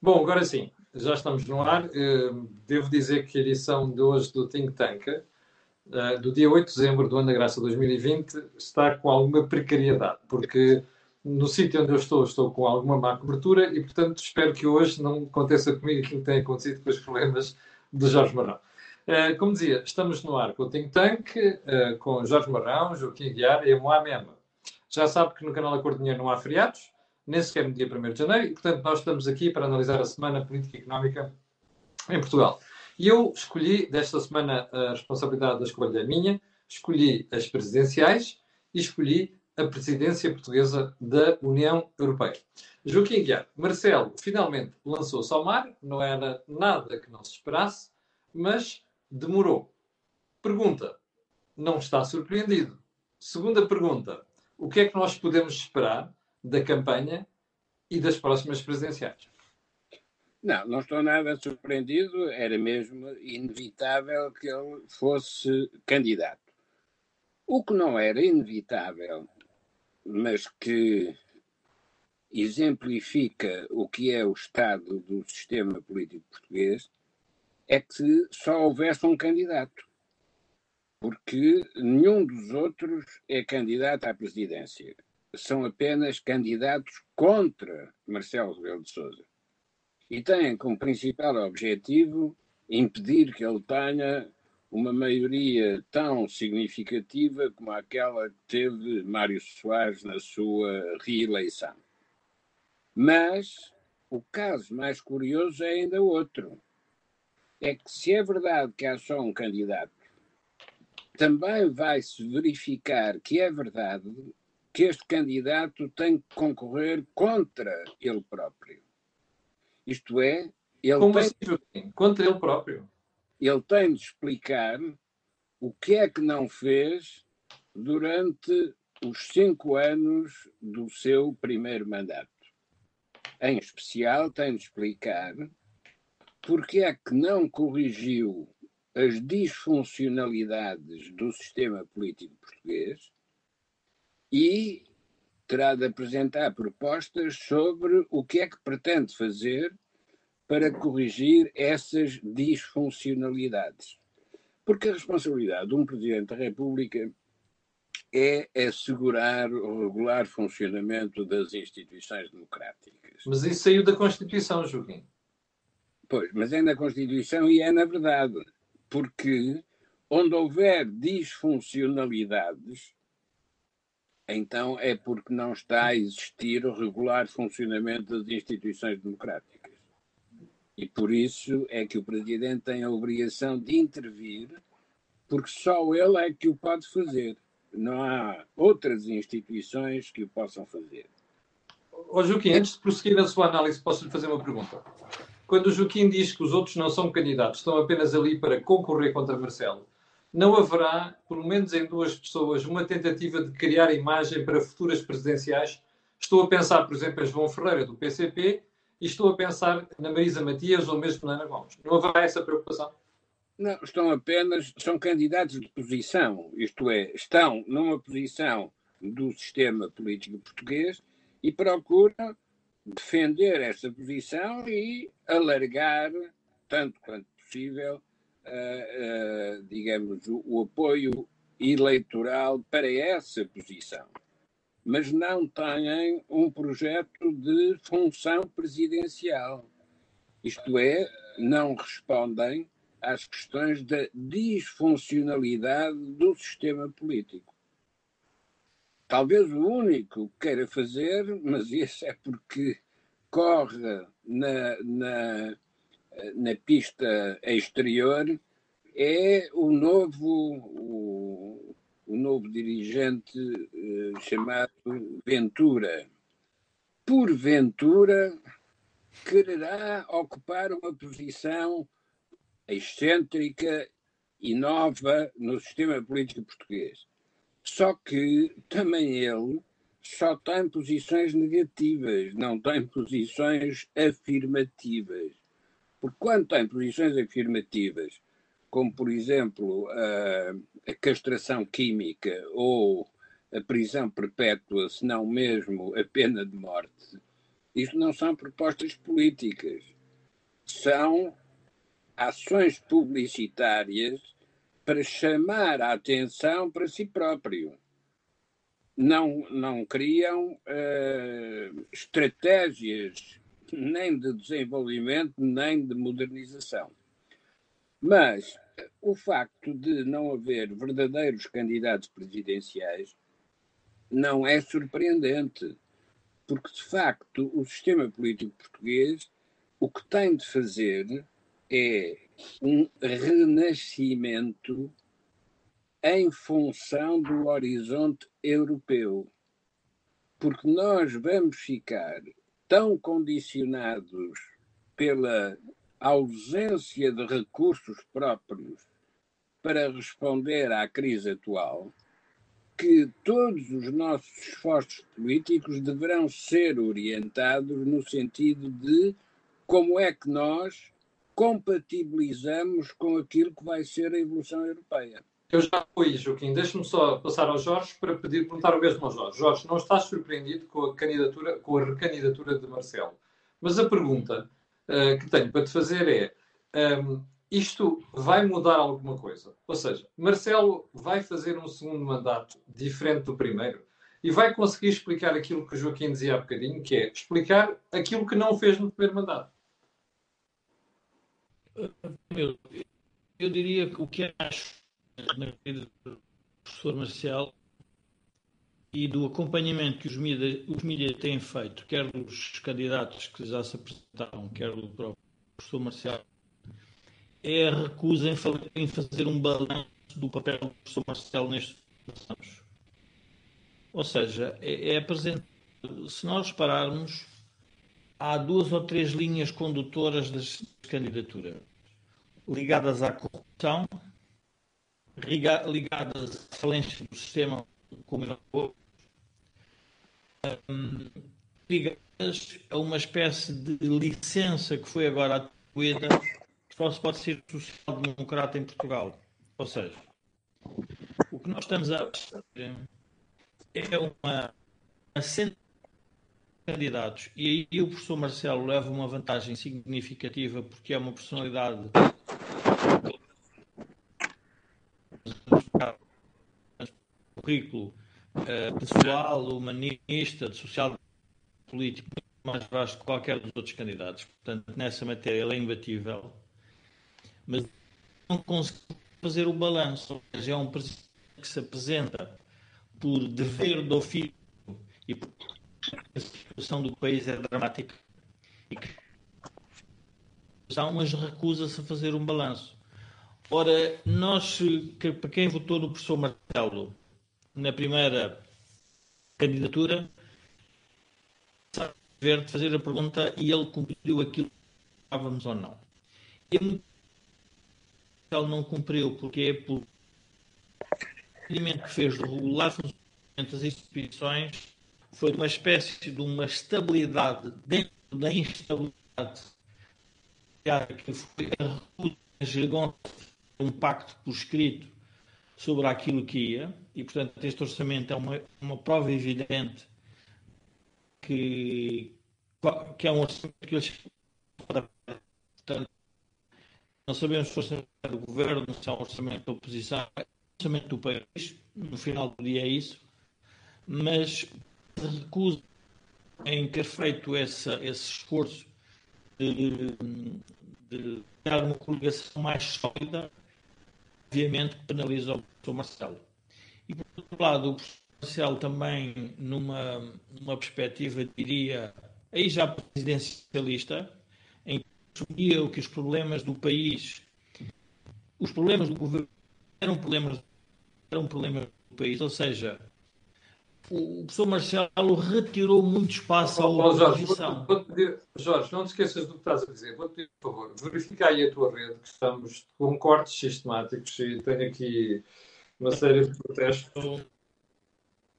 Bom, agora sim, já estamos no ar. Eh, devo dizer que a edição de hoje do Think Tank, eh, do dia 8 de dezembro do ano da graça 2020, está com alguma precariedade, porque no sítio onde eu estou, estou com alguma má cobertura e, portanto, espero que hoje não aconteça comigo aquilo que tem acontecido com os problemas de Jorge Marão. Eh, como dizia, estamos no ar com o Think Tank, com Jorge Marão, Joaquim Guiar e a Moamema. Já sabe que no canal Acordo Dinheiro não há feriados, nem sequer no dia 1 de janeiro, e portanto nós estamos aqui para analisar a semana política e económica em Portugal. E eu escolhi, desta semana, a responsabilidade da escolha é minha, escolhi as presidenciais e escolhi a presidência portuguesa da União Europeia. Joaquim Guiar, Marcelo finalmente lançou-se ao mar, não era nada que não se esperasse, mas demorou. Pergunta, não está surpreendido? Segunda pergunta, o que é que nós podemos esperar da campanha e das próximas presidenciais. Não, não estou nada surpreendido, era mesmo inevitável que ele fosse candidato. O que não era inevitável, mas que exemplifica o que é o estado do sistema político português, é que só houvesse um candidato. Porque nenhum dos outros é candidato à presidência são apenas candidatos contra Marcelo Rebelo de Sousa e têm como principal objetivo impedir que ele tenha uma maioria tão significativa como aquela que teve Mário Soares na sua reeleição. Mas o caso mais curioso é ainda outro. É que se é verdade que há só um candidato, também vai-se verificar que é verdade que este candidato tem que concorrer contra ele próprio. Isto é, ele Como tem, assim? Contra ele próprio? Ele tem de explicar o que é que não fez durante os cinco anos do seu primeiro mandato. Em especial, tem de explicar porque é que não corrigiu as disfuncionalidades do sistema político português e terá de apresentar propostas sobre o que é que pretende fazer para corrigir essas disfuncionalidades. Porque a responsabilidade de um Presidente da República é assegurar o regular funcionamento das instituições democráticas. Mas isso saiu da Constituição, Joaquim. Pois, mas é na Constituição e é na verdade. Porque onde houver disfuncionalidades, então é porque não está a existir o regular funcionamento das instituições democráticas. E por isso é que o Presidente tem a obrigação de intervir, porque só ele é que o pode fazer. Não há outras instituições que o possam fazer. Ô Joaquim, antes de prosseguir a sua análise, posso lhe fazer uma pergunta? Quando o Joaquim diz que os outros não são candidatos, estão apenas ali para concorrer contra Marcelo, não haverá, pelo menos em duas pessoas, uma tentativa de criar imagem para futuras presidenciais. Estou a pensar, por exemplo, em João Ferreira, do PCP, e estou a pensar na Marisa Matias ou mesmo na Ana Gomes. Não haverá essa preocupação? Não, estão apenas, são candidatos de posição, isto é, estão numa posição do sistema político português e procuram defender essa posição e alargar, tanto quanto possível, uh, digamos, o, o apoio eleitoral para essa posição, mas não têm um projeto de função presidencial. Isto é, não respondem às questões da disfuncionalidade do sistema político. Talvez o único que queira fazer, mas isso é porque corre na, na na pista exterior é o novo, o, o novo dirigente uh, chamado Ventura. Porventura, quererá ocupar uma posição excêntrica e nova no sistema político português. Só que também ele só tem posições negativas, não tem posições afirmativas. Porque quando tem posições afirmativas, como por exemplo a, a castração química ou a prisão perpétua, se não mesmo a pena de morte, Isto não são propostas políticas, são ações publicitárias para chamar a atenção para si próprio. Não, não criam uh, estratégias nem de desenvolvimento, nem de modernização. Mas o facto de não haver verdadeiros candidatos presidenciais não é surpreendente, porque de facto o sistema político português o que tem de fazer é um renascimento em função do horizonte europeu. Porque nós vamos ficar tão condicionados pela ausência de recursos próprios para responder à crise atual, que todos os nossos esforços políticos deverão ser orientados no sentido de como é que nós compatibilizamos com aquilo que vai ser a evolução europeia. Eu já fui, Joaquim. Deixe-me só passar ao Jorge para pedir, perguntar o mesmo ao Jorge. Jorge, não estás surpreendido com a candidatura, com a recandidatura de Marcelo? Mas a pergunta uh, que tenho para te fazer é: um, ehm, isto vai mudar alguma coisa? Ou seja, Marcelo vai fazer um segundo mandato diferente do primeiro e vai conseguir explicar aquilo que o Joaquim dizia há bocadinho, que é explicar aquilo que não fez no primeiro mandato. Eu, eu diria que o que acho na vida do professor Marcelo e do acompanhamento que os mídias, os têm feito, quer dos candidatos que já se apresentaram, quer do próprio professor Marcelo, é a recusa em fazer um balanço do papel do professor Marcelo nestes anos. Ou seja, é, é apresentar, se nós repararmos, há duas ou três linhas condutoras das candidaturas ligadas à corrupção, ligadas à falência do sistema como um, ligadas a uma espécie de licença que foi agora atribuída que só se pode ser social-democrata em Portugal. Ou seja, o que nós estamos a é uma, uma candidatos. E aí o professor Marcelo leva uma vantagem significativa porque é uma personalidade currículo uh, pessoal, humanista, de social político mais vasto que qualquer dos outros candidatos. Portanto, nessa matéria ele é imbatível. Mas não conseguiu fazer o balanço. É um presidente que se apresenta por dever do ofício e por a situação do país é dramática e que há umas recusa-se a fazer um balanço. Ora, nós, que, para quem votou no professor Martelo na primeira candidatura, ver de fazer a pergunta e ele cumpriu aquilo que estávamos ou não. Ele não cumpriu porque é por que fez do regular funcionamento das instituições foi uma espécie de uma estabilidade dentro da instabilidade que foi a recusa um pacto por escrito sobre aquilo que ia, e portanto este orçamento é uma, uma prova evidente que, que é um orçamento que eles portanto, não sabemos se é orçamento do governo, se é um orçamento da oposição, é um orçamento do país, no final do dia é isso, mas recusa em ter feito essa, esse esforço de, de uma coligação mais sólida, obviamente penaliza o Marcelo. E por outro lado, o professor Marcelo também, numa, numa perspectiva, diria, aí já presidencialista, em que assumia que os problemas do país, os problemas do governo eram problemas, eram problemas do país, ou seja, o professor Marcelo retirou muito espaço à oposição. Jorge, vou, pedir, Jorge, não te esqueças do que estás a dizer. Vou pedir, por favor, verifica aí a tua rede, que estamos com cortes sistemáticos e tenho aqui uma série de protestos.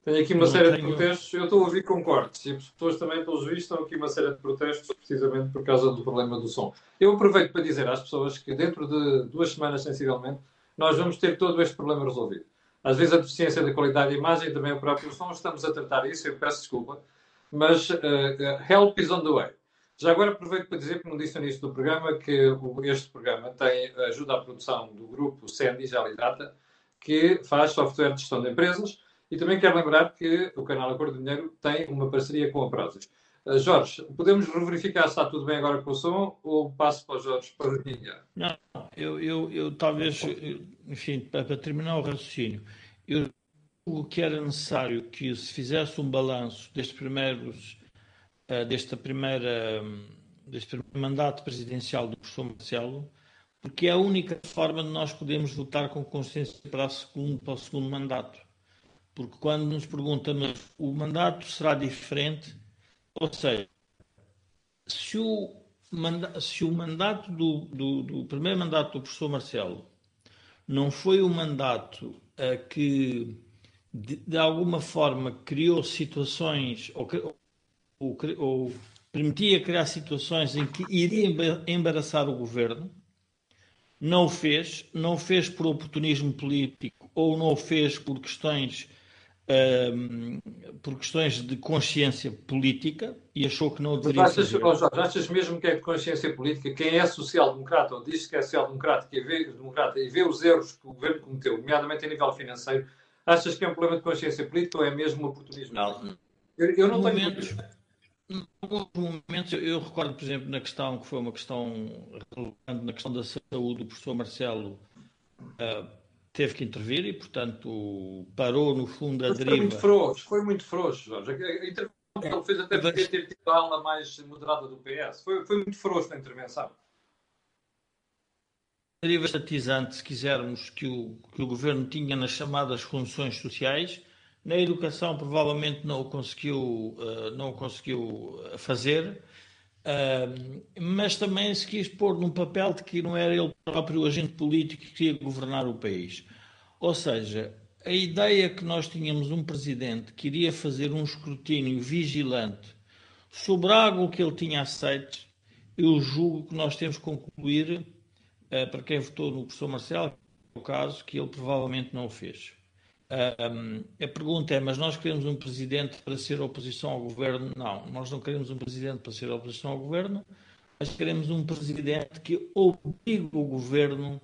Tenho aqui uma não série tenho... de protestos. Eu estou a ouvir com cortes e as pessoas também, pelos vistos, estão aqui uma série de protestos precisamente por causa do problema do som. Eu aproveito para dizer às pessoas que dentro de duas semanas, sensivelmente, nós vamos ter todo este problema resolvido. Às vezes a deficiência da qualidade da imagem também o próprio som. Estamos a tratar isso, eu peço desculpa. mas uh, help is on the way. Já agora aproveito para dizer, como disse no início do programa, que este programa tem ajuda à produção do grupo Sandy Jalidata, que faz software de gestão de empresas, e também quero lembrar que o canal Acordo de Dinheiro tem uma parceria com a Prozis. Uh, Jorge, podemos verificar se está tudo bem agora com o som ou passo para o Jorge para iniciar? Não, eu, eu, eu talvez, enfim, para, para terminar o raciocínio, eu o que era necessário que se fizesse um balanço destes primeiros, uh, desta primeira, deste primeiro mandato presidencial do professor Marcelo, porque é a única forma de nós podermos votar com consciência para, segundo, para o segundo mandato. Porque quando nos perguntam, mas o mandato será diferente, ou seja, se o, manda, se o mandato do, do, do, primeiro mandato do professor Marcelo não foi o mandato uh, que de, de alguma forma criou situações ou, ou, ou, permitia criar situações em que iria embaraçar o governo, não o fez, não o fez por oportunismo político ou não o fez por questões por questões de consciência política e achou que não deveria achas, fazer. Oh Jorge, achas mesmo que é de consciência política? Quem é social-democrata ou diz que é social-democrata e, vê, democrata, e vê os erros que o governo cometeu, nomeadamente a nível financeiro, Achas que é um problema de consciência política ou é mesmo um oportunismo? Não. Eu, eu não tenho. Momentos, momentos, eu recordo, por exemplo, na questão que foi uma questão relevante, na questão da saúde, o professor Marcelo uh, teve que intervir e, portanto, parou no fundo a Mas deriva. Foi muito frouxo, foi muito frouxo, Jorge. A intervenção que ele fez até podia ter tido a ala mais moderada do PS. Foi, foi muito frouxo a intervenção deriva estatizante, se quisermos, que o, que o governo tinha nas chamadas funções sociais. Na educação, provavelmente não o conseguiu, uh, não o conseguiu fazer, uh, mas também se quis pôr num papel de que não era ele próprio o agente político que queria governar o país. Ou seja, a ideia que nós tínhamos um presidente que iria fazer um escrutínio vigilante sobre algo que ele tinha aceito, eu julgo que nós temos que concluir uh, para quem votou no professor Marcelo, é o caso que ele provavelmente não o fez. Um, a pergunta é: mas nós queremos um presidente para ser oposição ao governo? Não, nós não queremos um presidente para ser oposição ao governo, mas queremos um presidente que obrigue o governo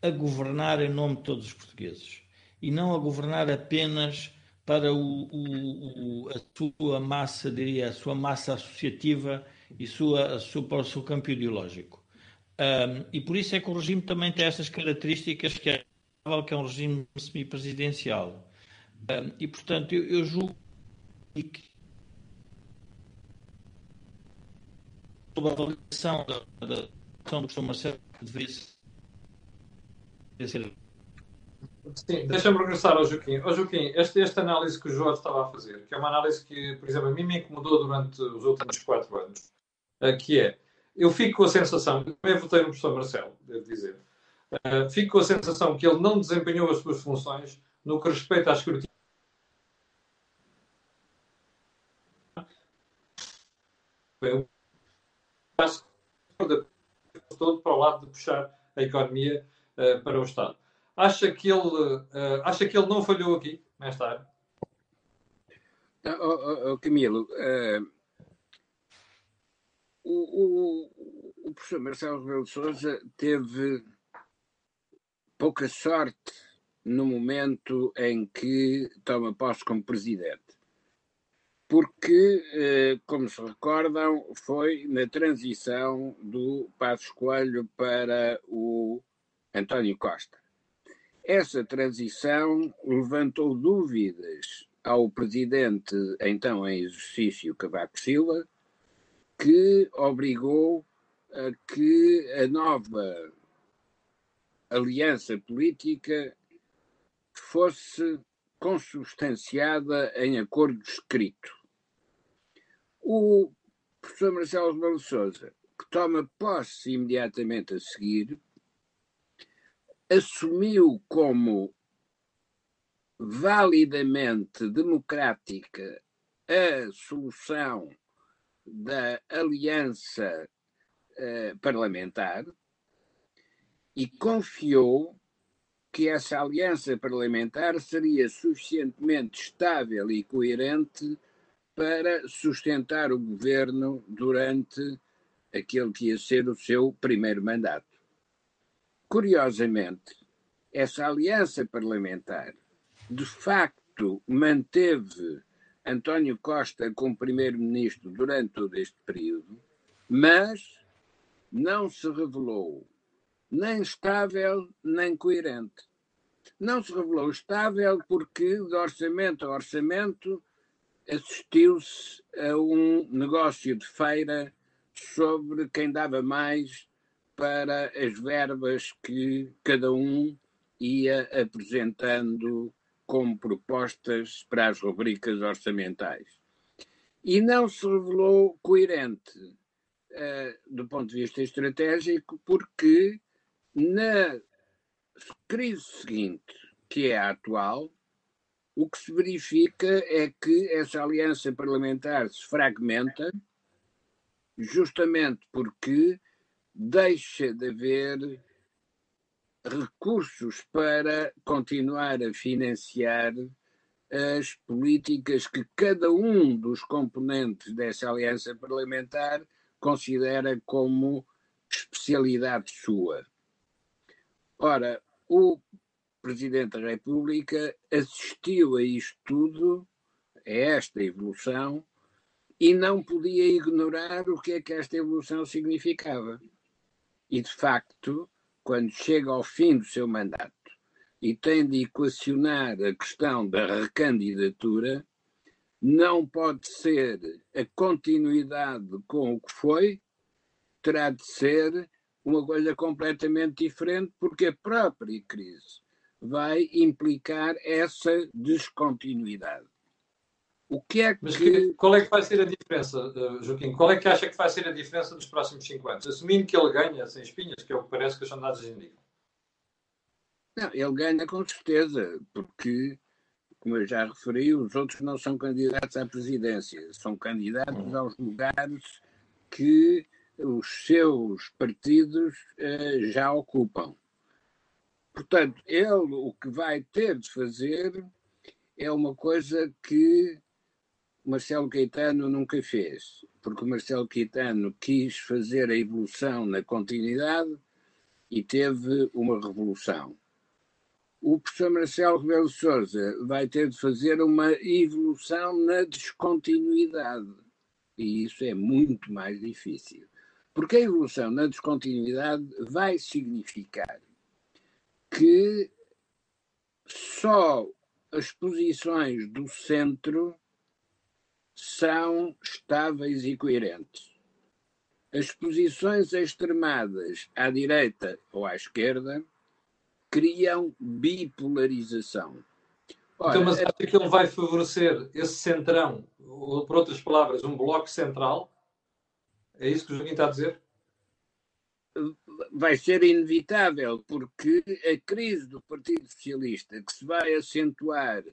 a governar em nome de todos os portugueses e não a governar apenas para o, o, o, a sua massa, diria, a sua massa associativa e sua, sua, para o seu campo ideológico. Um, e por isso é que o regime também tem essas características que é, que é um regime semipresidencial. E, portanto, eu, eu julgo que a avaliação da, da do professor Marcelo deveria ser Sim, deixa-me regressar ao Joaquim. Joaquim, esta, esta análise que o Jorge estava a fazer, que é uma análise que, por exemplo, a mim me incomodou durante os últimos quatro anos, que é eu fico com a sensação, também votei no professor Marcelo, devo dizer, uh, fico com a sensação que ele não desempenhou as suas funções no que respeita à escrutínio. Eu passo todo para o lado de puxar a economia uh, para o Estado. Acha que ele, uh, acha que ele não falhou aqui, nesta área? Oh, oh, oh, Camilo, o, o, o professor Marcelo Rebelo de Souza teve pouca sorte no momento em que toma posse como presidente. Porque, eh, como se recordam, foi na transição do Passos Coelho para o António Costa. Essa transição levantou dúvidas ao presidente, então em exercício, Cavaco Silva, que obrigou a que a nova aliança política fosse consubstanciada em acordo escrito. O professor Marcelo Rebelo Souza, que toma posse imediatamente a seguir, assumiu como validamente democrática a solução da aliança uh, parlamentar e confiou que essa aliança parlamentar seria suficientemente estável e coerente para sustentar o governo durante aquele que ia ser o seu primeiro mandato. Curiosamente, essa aliança parlamentar de facto manteve António Costa como primeiro-ministro durante todo este período, mas não se revelou nem estável nem coerente. Não se revelou estável porque, de orçamento a orçamento, assistiu-se a um negócio de feira sobre quem dava mais para as verbas que cada um ia apresentando como propostas para as rubricas orçamentais. E não se revelou coerente uh, do ponto de vista estratégico, porque na crise seguinte, que é a atual, o que se verifica é que essa aliança parlamentar se fragmenta, justamente porque deixa de haver recursos para continuar a financiar as políticas que cada um dos componentes dessa aliança parlamentar considera como especialidade sua. Ora, o Presidente da República assistiu a isto tudo, a esta evolução, e não podia ignorar o que é que esta evolução significava. E, de facto, quando chega ao fim do seu mandato e tem de equacionar a questão da recandidatura, não pode ser a continuidade com o que foi, terá de ser uma coisa completamente diferente, porque a própria crise vai implicar essa descontinuidade. O que é que... Mas que, qual é que vai ser a diferença, uh, Joaquim? Qual é que acha que vai ser a diferença dos próximos cinco anos? Assumindo que ele ganha sem espinhas, que é o que parece que as sondagens indicam. Não, ele ganha com certeza, porque, como eu já referi, os outros não são candidatos à presidência, são candidatos hum. aos lugares que os seus partidos uh, já ocupam. Portanto, ele o que vai ter de fazer é uma coisa que Marcelo Caetano nunca fez, porque Marcelo Caetano quis fazer a evolução na continuidade e teve uma revolução. O professor Marcelo Rebelo de Sousa vai ter de fazer uma evolução na descontinuidade. E isso é muito mais difícil. Porque a evolução na descontinuidade vai significar que só as posições do centro são estáveis e coerentes. As posições extremadas à direita ou à esquerda criam bipolarização. Ora, então, mas acha que ele vai favorecer esse centrão, ou por outras palavras, um bloco central? É isso que o Joaquim está a dizer? Vai ser inevitável, porque a crise do Partido Socialista, que se vai acentuar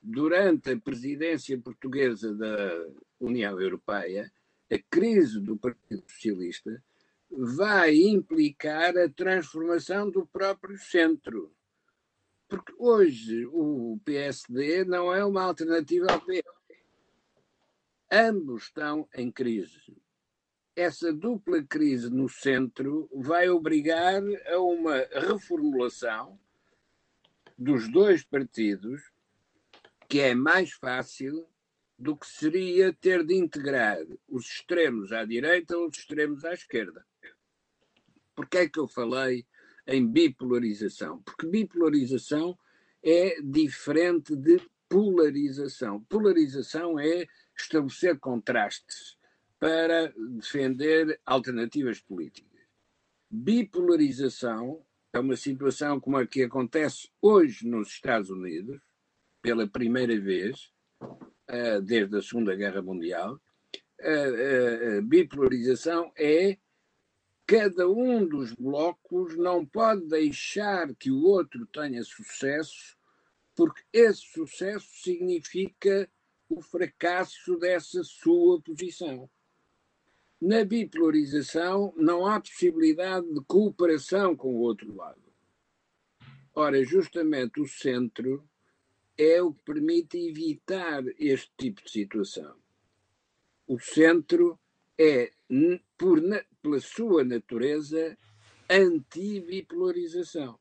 durante a presidência portuguesa da União Europeia, a crise do Partido Socialista vai implicar a transformação do próprio centro. Porque hoje o PSD não é uma alternativa ao PS. Ambos estão em crise essa dupla crise no centro vai obrigar a uma reformulação dos dois partidos, que é mais fácil do que seria ter de integrar os extremos à direita ou os extremos à esquerda. Porquê é que eu falei em bipolarização? Porque bipolarização é diferente de polarização. Polarização é estabelecer contrastes para defender alternativas políticas. Bipolarização é uma situação como a que acontece hoje nos Estados Unidos, pela primeira vez, uh, desde a Segunda Guerra Mundial. A uh, uh, bipolarização é cada um dos blocos não pode deixar que o outro tenha sucesso, porque esse sucesso significa o fracasso dessa sua posição. Na bipolarização não há possibilidade de cooperação com o outro lado. Ora, justamente o centro é o que permite evitar este tipo de situação. o centro é, por, pela sua natureza, anti-bipolarização.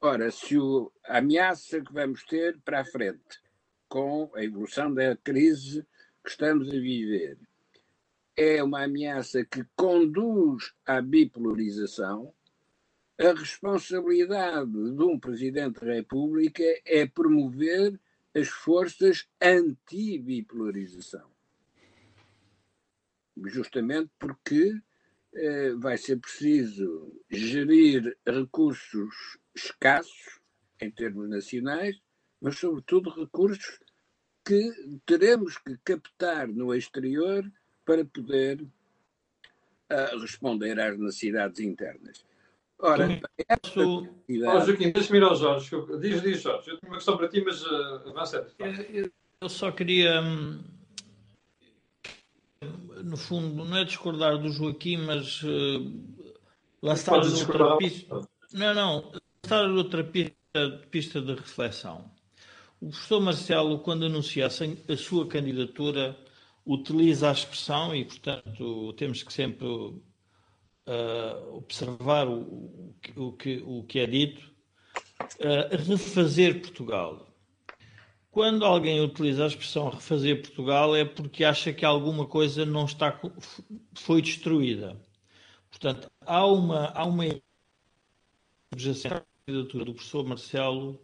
Ora, se o, a ameaça que vamos ter para a frente com a evolução da crise que estamos a viver é uma ameaça que conduz à bipolarização, a responsabilidade de um Presidente da República é promover as forças anti-bipolarização. Justamente porque eh, vai ser preciso gerir recursos escassos em termos nacionais, mas, sobretudo, recursos que teremos que captar no exterior para poder uh, responder às necessidades internas. Ora, esta oh, Joaquim, deixa-me ir ao Jorge. Diz, diz, Jorge. Eu tenho uma questão para ti, mas uh, avança. Eu, eu só queria, hum, no fundo, não é discordar do Joaquim, mas uh, lançar outra pista. Não, não. Lançar outra pista, pista de reflexão. O professor Marcelo, quando anuncia a sua candidatura, utiliza a expressão e, portanto, temos que sempre uh, observar o, o, que, o que é dito, uh, refazer Portugal. Quando alguém utiliza a expressão refazer Portugal é porque acha que alguma coisa não está foi destruída. Portanto, há uma há uma candidatura do professor Marcelo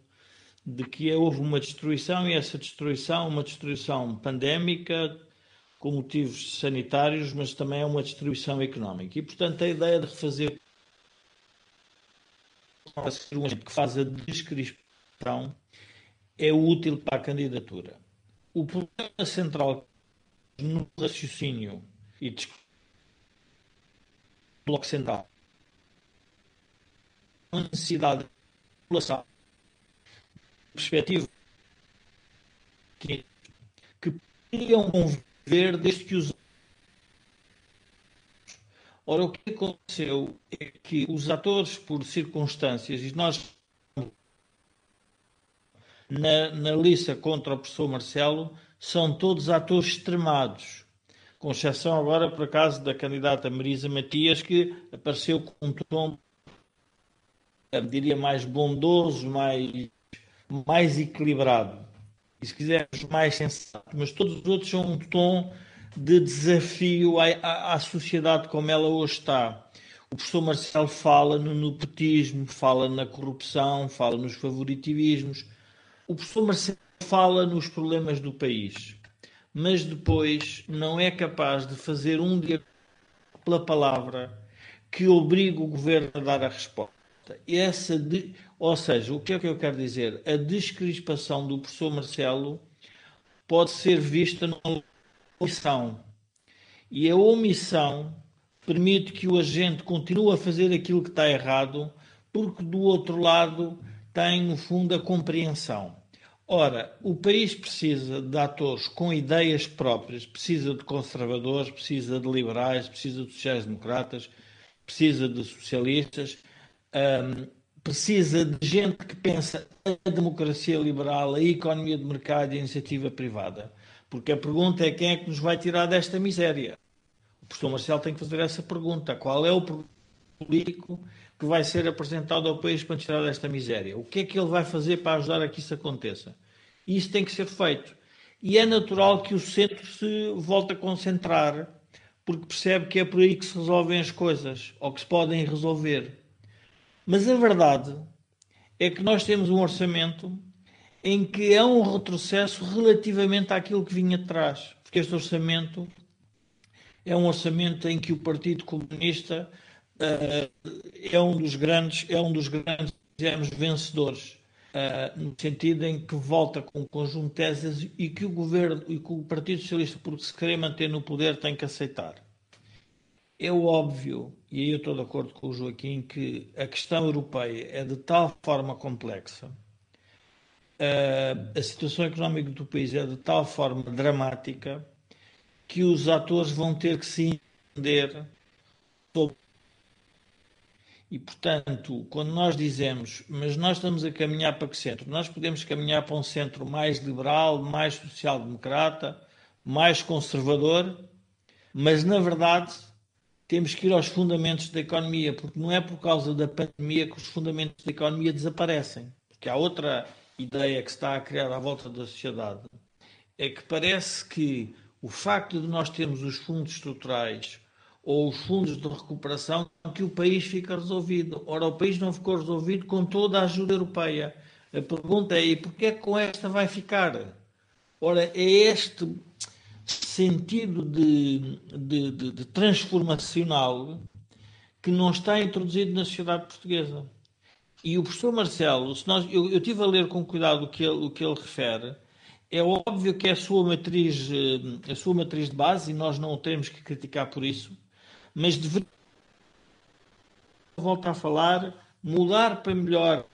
de que houve uma destruição e essa destruição, uma destruição pandémica, com motivos sanitários, mas também é uma destruição económica. E, portanto, a ideia de refazer que faz a descrição é útil para a candidatura. O problema central no raciocínio e do bloco central a necessidade de população perspectiva que, que poderiam conviver desde que os Ora, o que aconteceu é que os atores, por circunstâncias, e nós na, na lista contra o professor Marcelo, são todos atores extremados, com exceção agora, por acaso, da candidata Marisa Matias, que apareceu com um tom, diria, mais bondoso, mais mais equilibrado, e se quisermos mais sensato, mas todos os outros são um tom de desafio à, à, à sociedade como ela hoje está. O professor Marcelo fala no nepotismo, fala na corrupção, fala nos favoritivismos. O professor Marcelo fala nos problemas do país, mas depois não é capaz de fazer um dia pela palavra que obrigue o governo a dar a resposta. Essa de, ou seja, o que é que eu quero dizer? A descrispação do professor Marcelo pode ser vista numa omissão. E a omissão permite que o agente continue a fazer aquilo que está errado, porque do outro lado tem, no fundo, a compreensão. Ora, o país precisa de atores com ideias próprias, precisa de conservadores, precisa de liberais, precisa de sociais-democratas, precisa de socialistas. Um, precisa de gente que pensa a democracia liberal, a economia de mercado e a iniciativa privada. Porque a pergunta é quem é que nos vai tirar desta miséria? O professor Marcelo tem que fazer essa pergunta. Qual é o político que vai ser apresentado ao país para tirar desta miséria? O que é que ele vai fazer para ajudar a que isso aconteça? Isso tem que ser feito. E é natural que o centro se volte a concentrar, porque percebe que é por aí que se resolvem as coisas, ou que se podem resolver. Mas a verdade é que nós temos um orçamento em que é um retrocesso relativamente àquilo que vinha atrás. Porque este orçamento é um orçamento em que o Partido Comunista uh, é um dos grandes, é um dos grandes digamos, vencedores. Uh, no sentido em que volta com um conjunto de teses e que o governo e que o Partido Socialista, porque se querer manter no poder, tem que aceitar. É óbvio, e aí eu estou de acordo com o Joaquim, que a questão europeia é de tal forma complexa, a situação económica do país é de tal forma dramática, que os atores vão ter que se entender sobre. E, portanto, quando nós dizemos, mas nós estamos a caminhar para que centro? Nós podemos caminhar para um centro mais liberal, mais social-democrata, mais conservador, mas na verdade temos que ir aos fundamentos da economia, porque não é por causa da pandemia que os fundamentos da economia desaparecem. Porque há outra ideia que se está a criar à volta da sociedade, é que parece que o facto de nós termos os fundos estruturais ou os fundos de recuperação, que o país fica resolvido. Ora, o país não ficou resolvido com toda a ajuda europeia. A pergunta é, e porquê é que com esta vai ficar? Ora, é este sentido de, de, de, de transformacional que não está introduzido na sociedade portuguesa. E o professor Marcelo, se nós, eu, eu tive a ler com cuidado o que ele, o que ele refere, é óbvio que é a sua matriz, eh, a sua matriz de base, e nós não o temos que criticar por isso, mas deveria voltar a falar, mudar para melhor.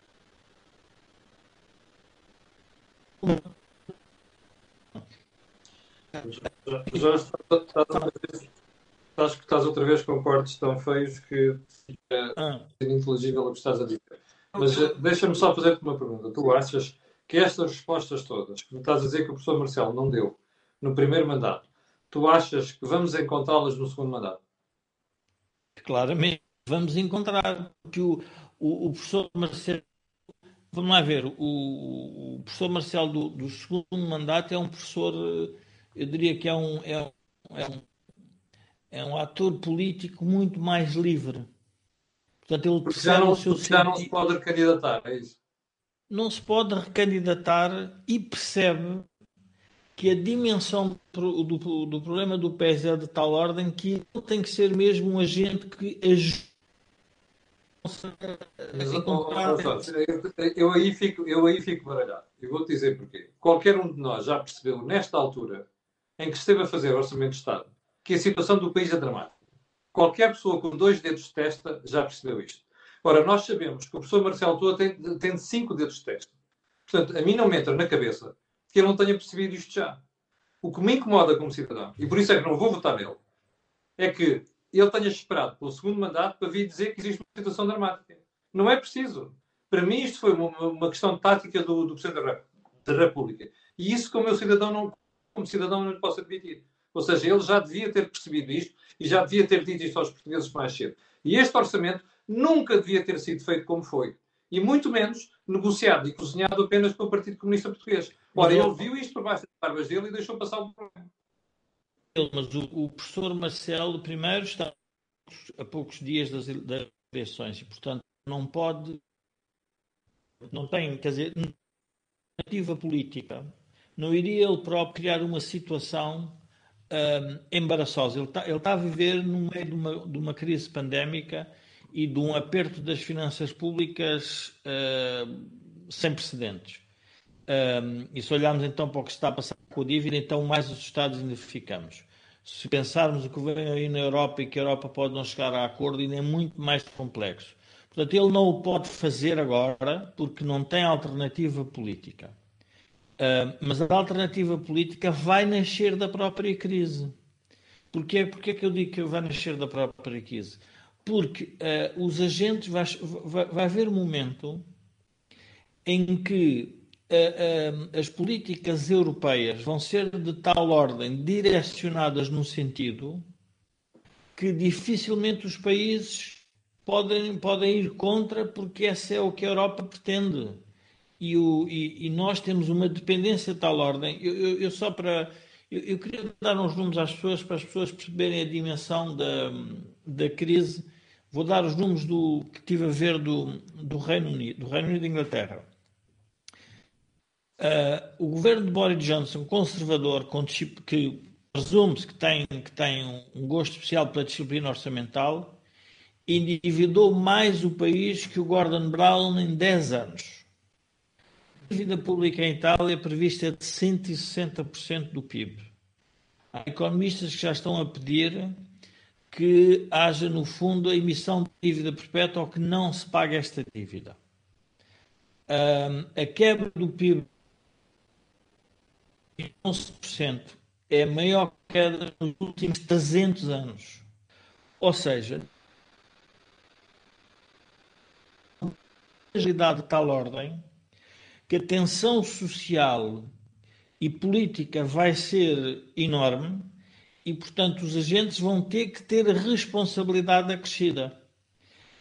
Já estás, estás outra vez com cortes tão feios que é ah. ininteligível o que estás a dizer. Mas eh, deixa-me só fazer-te uma pergunta. Tu achas que estas respostas todas, que me estás a dizer que o professor Marcelo não deu no primeiro mandato, tu achas que vamos encontrá-las no segundo mandato? Claramente, vamos encontrar que o, o, o professor Marcelo Vamos lá ver, o, o professor Marcelo do, do, segundo mandato é um professor, eu diria que é um, é um, é um, é um ator político muito mais livre. Portanto, ele porque já, não, já não se pode recandidatar, é isso? Não se pode recandidatar e percebe que a dimensão do, do, do problema do PES é de tal ordem que ele tem que ser mesmo um agente que ajude eu, eu, aí fico, eu aí fico baralhado. E vou-te dizer porquê. Qualquer um de nós já percebeu, nesta altura, em que esteve a fazer Orçamento de Estado, que a situação do país é dramática. Qualquer pessoa com dois dedos de testa já percebeu isto. Ora, nós sabemos que o professor Marcelo Toa tem, tem cinco dedos de testa. Portanto, a mim não me entra na cabeça que ele não tenha percebido isto já. O que me incomoda como cidadão, e por isso é que não vou votar nele, é que ele tenha esperado pelo segundo mandato para vir dizer que existe uma situação dramática. Não é preciso. Para mim, isto foi uma, uma questão tática do, do Presidente da República. E isso, como meu cidadão, não, como cidadão, não lhe posso admitir. Ou seja, ele já devia ter percebido isto e já devia ter dito isto aos portugueses mais cedo. E este orçamento nunca devia ter sido feito como foi. E muito menos negociado e cozinhado apenas pelo Partido Comunista Português. Ora, ele viu isto por baixo das barbas dele e deixou passar o problema mas o, o, professor Marcelo primeiro está a poucos dias das, das eleições e, portanto, não pode, não tem, quer dizer, alternativa política. Não iria ele próprio criar uma situação um, embaraçosa. Ele está, está a viver no meio de uma, de uma crise pandémica e de um aperto das finanças públicas uh, sem precedentes. Um, e se olharmos então para o que está a passar com a dívida, então mais assustados ainda ficamos se pensarmos o que vem aí na Europa e que a Europa pode não chegar a acordo, ainda é muito mais complexo. Portanto, ele não o pode fazer agora porque não tem alternativa política. Uh, mas a alternativa política vai nascer da própria crise. Porquê? Porquê que eu digo que vai nascer da própria crise? Porque uh, os agentes, vai, vai, vai haver um momento em que as políticas europeias vão ser de tal ordem direcionadas num sentido que dificilmente os países podem, podem ir contra, porque essa é o que a Europa pretende. E, o, e, e nós temos uma dependência de tal ordem. Eu, eu, eu só para. Eu, eu, queria dar uns números às pessoas para as pessoas perceberem a dimensão da, da crise. Vou dar os números do, que tive a ver do, do Reino Unido, do Reino Unido e Inglaterra. Uh, o governo de Boris Johnson, conservador, que presume-se que tem, que tem um gosto especial pela disciplina orçamental, endividou mais o país que o Gordon Brown em 10 anos. A dívida pública em Itália é prevista de 160% do PIB. Há economistas que já estão a pedir que haja, no fundo, a emissão de dívida perpétua ou que não se pague esta dívida. A quebra do PIB 11% é a maior queda nos últimos 300 anos. Ou seja, fragilidade de tal ordem que a tensão social e política vai ser enorme e, portanto, os agentes vão ter que ter responsabilidade acrescida.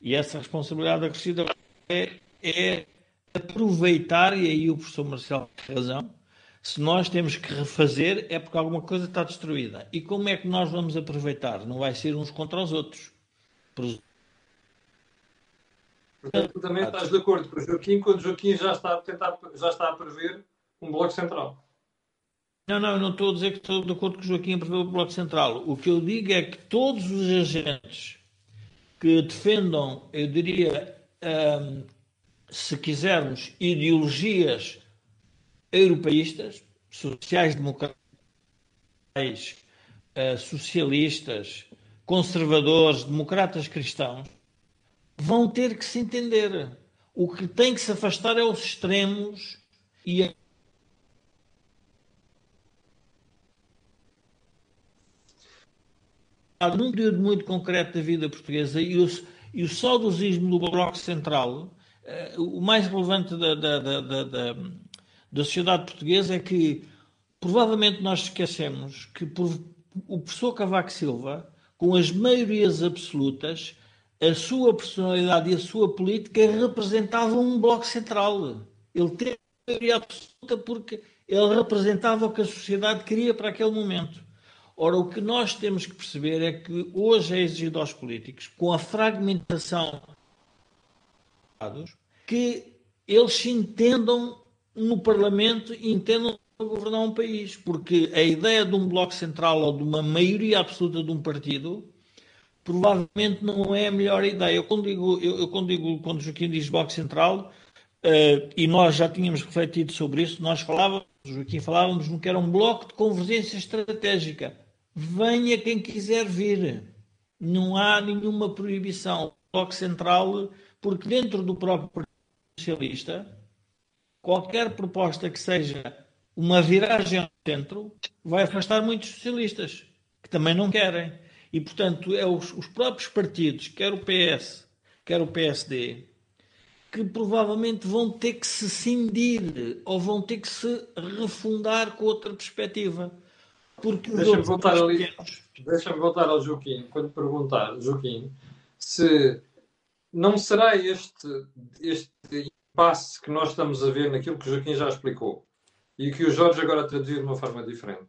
E essa responsabilidade acrescida é, é aproveitar, e aí o professor Marcelo tem razão, se nós temos que refazer é porque alguma coisa está destruída. E como é que nós vamos aproveitar? Não vai ser uns contra os outros. Portanto, também estás de acordo com o Joaquim quando o Joaquim já está a tentar, já está a prever um bloco central. Não, não, eu não estou a dizer que estou de acordo com o Joaquim a prever o bloco central. O que eu digo é que todos os agentes que defendam, eu diria, hum, se quisermos, ideologias europeístas, sociais-democratas, socialistas, conservadores, democratas cristãos, vão ter que se entender. O que tem que se afastar é os extremos e a num período muito concreto da vida portuguesa e o, e o saudosismo do Bloco Central, uh, o mais relevante da, da, da, da, da sociedade portuguesa é que provavelmente nós esquecemos que por, o professor Cavaco Silva, com as maiorias absolutas, a sua personalidade e a sua política representavam um bloco central. Ele teve a maioria absoluta porque ele representava o que a sociedade queria para aquele momento. Ora, o que nós temos que perceber é que hoje é exigido aos políticos, com a fragmentação que eles se entendam no Parlamento e entendam governar um país, porque a ideia de um bloco central ou de uma maioria absoluta de um partido provavelmente não é a melhor ideia. Eu quando digo, eu, eu quando, digo quando Joaquim diz bloco central, uh, e nós já tínhamos refletido sobre isso, nós falávamos, Joaquim falávamos que era um bloco de convergência estratégica. Venha quem quiser vir. Não há nenhuma proibição. Bloco central, porque dentro do próprio Partido Socialista qualquer proposta que seja uma viragem ao centro vai afastar muitos socialistas que também não querem. E, portanto, é os, os próprios partidos, quer o PS, quer o PSD, que provavelmente vão ter que se cindir ou vão ter que se refundar com outra perspectiva. Porque Deixa-me voltar, ali, deixa voltar ao Joaquim, quando perguntar, Joaquim, se não será este, este passe que nós estamos a ver naquilo que o Joaquim já explicou e que o Jorge agora traduziu de uma forma diferente.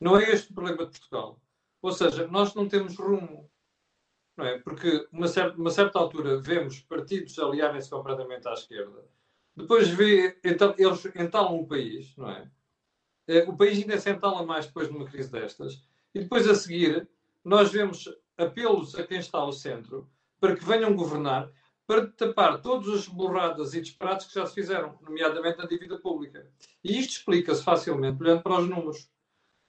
Não é este o problema de Portugal. Ou seja, nós não temos rumo. Não é? Porque uma certa, uma certa altura vemos partidos aliarem-se completamente à esquerda. Depois vê, então, eles entalam o país, não é? é? O país ainda se entala mais depois de uma crise destas. E depois a seguir, nós vemos apelos a quem está ao centro para que venham governar para tapar todas as borradas e disparates que já se fizeram, nomeadamente na dívida pública. E isto explica-se facilmente olhando para os números.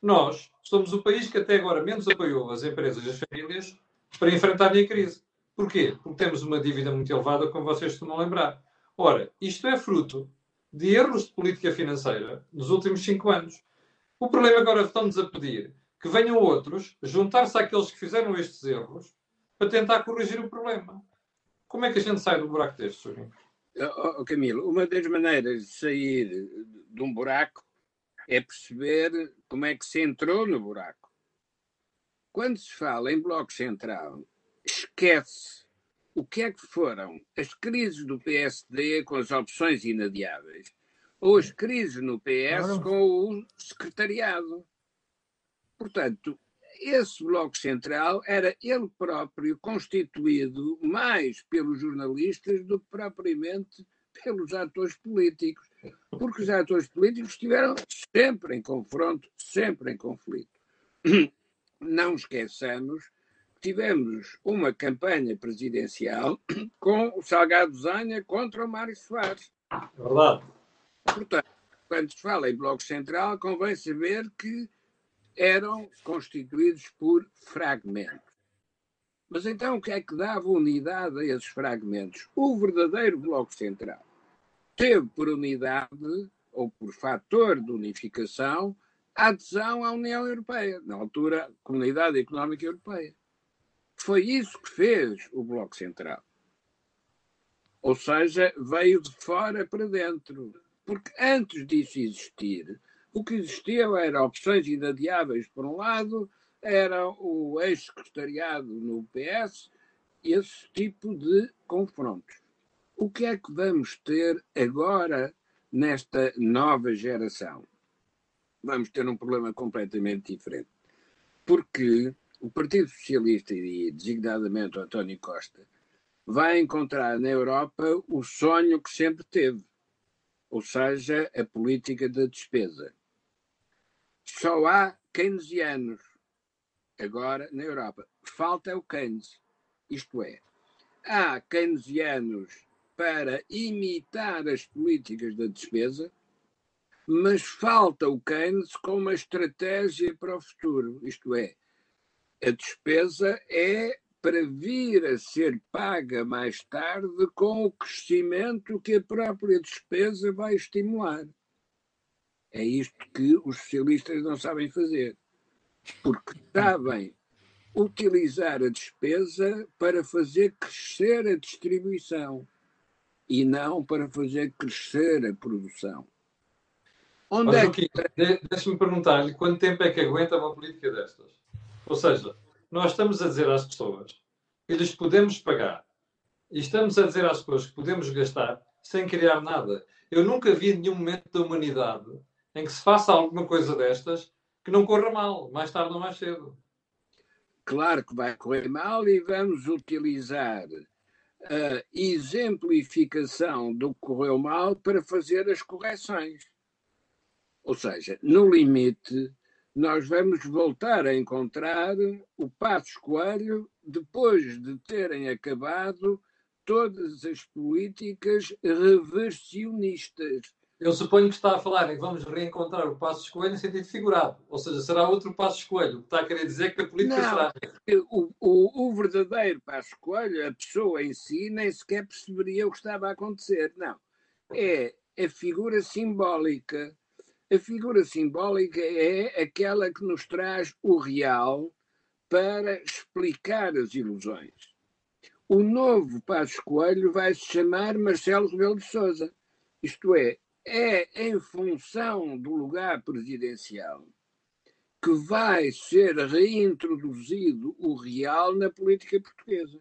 Nós somos o país que até agora menos apoiou as empresas e as famílias para enfrentarem a crise. Porquê? Porque temos uma dívida muito elevada, como vocês estão a lembrar. Ora, isto é fruto de erros de política financeira nos últimos cinco anos. O problema agora estamos a pedir que venham outros juntar-se àqueles que fizeram estes erros para tentar corrigir o problema. Como é que a gente sai do buraco deste, Sr. Oh, oh, Camilo, uma das maneiras de sair de um buraco é perceber como é que se entrou no buraco. Quando se fala em Bloco Central, esquece o que é que foram as crises do PSD com as opções inadiáveis ou as crises no PS com o secretariado. Portanto, esse Bloco Central era ele próprio constituído mais pelos jornalistas do que propriamente pelos atores políticos, porque os atores políticos estiveram sempre em confronto, sempre em conflito. Não esqueçamos que tivemos uma campanha presidencial com o Salgado Zanha contra o Mário Soares. Verdade. Portanto, quando se fala em Bloco Central, convém saber que eram constituídos por fragmentos. Mas então o que é que dava unidade a esses fragmentos? O verdadeiro Bloco Central teve por unidade, ou por fator de unificação, a adesão à União Europeia, na altura, Comunidade Económica Europeia. Foi isso que fez o Bloco Central. Ou seja, veio de fora para dentro. Porque antes disso existir, O que existia era opções inadiáveis, por um lado, era o ex-secretariado no PS, esse tipo de confrontos. O que é que vamos ter agora nesta nova geração? Vamos ter um problema completamente diferente. Porque o Partido Socialista, e designadamente o António Costa, vai encontrar na Europa o sonho que sempre teve, ou seja, a política da despesa. Só há keynesianos agora na Europa. Falta o Keynes. Isto é, há keynesianos para imitar as políticas da despesa, mas falta o Keynes com uma estratégia para o futuro. Isto é, a despesa é para vir a ser paga mais tarde com o crescimento que a própria despesa vai estimular. É isto que os socialistas não sabem fazer, porque sabem utilizar a despesa para fazer crescer a distribuição e não para fazer crescer a produção. Onde Mas, é que... Deixa-me perguntar-lhe quanto tempo é que aguenta uma política destas? Ou seja, nós estamos a dizer às pessoas que lhes podemos pagar e estamos a dizer às pessoas que podemos gastar sem criar nada. Eu nunca vi nenhum momento da humanidade em que se faça alguma coisa destas que não corra mal, mais tarde ou mais cedo. Claro que vai correr mal e vamos utilizar a exemplificação do que correu mal para fazer as correções. Ou seja, no limite, nós vamos voltar a encontrar o Passo Coelho depois de terem acabado todas as políticas reversionistas. Eu suponho que está a falar em que vamos reencontrar o Passo Coelho em sentido figurado, ou seja, será outro Passo Coelho. Está a querer dizer que a política Não, será. O, o, o verdadeiro Passo Coelho, a pessoa em si, nem sequer perceberia o que estava a acontecer. Não. É a figura simbólica a figura simbólica é aquela que nos traz o real para explicar as ilusões. O novo Passos Coelho vai se chamar Marcelo Rebelo de Sousa. Isto é, é em função do lugar presidencial que vai ser reintroduzido o real na política portuguesa.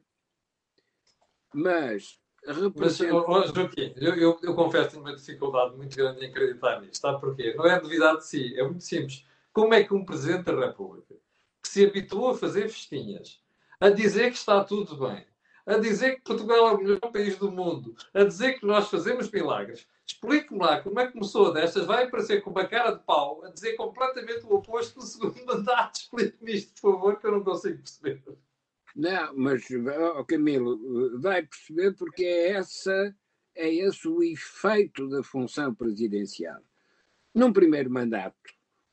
Mas representa... Mas, oh, Joaquim, eu, eu, eu confesso que tenho uma dificuldade muito grande em acreditar nisto. Sabe porquê? Não é novidade de si, é muito simples. Como é que um Presidente da República, que se habituou a fazer festinhas, a dizer que está tudo bem, a dizer que Portugal é o melhor país do mundo, a dizer que nós fazemos milagres, explique-me lá como é que começou destas, vai aparecer com uma cara de pau, a dizer completamente o oposto do segundo mandato. Explique-me isto, por favor, que eu não consigo perceber. Não, mas, oh, Camilo, vai perceber porque é, essa, é esse o efeito da função presidencial. Num primeiro mandato,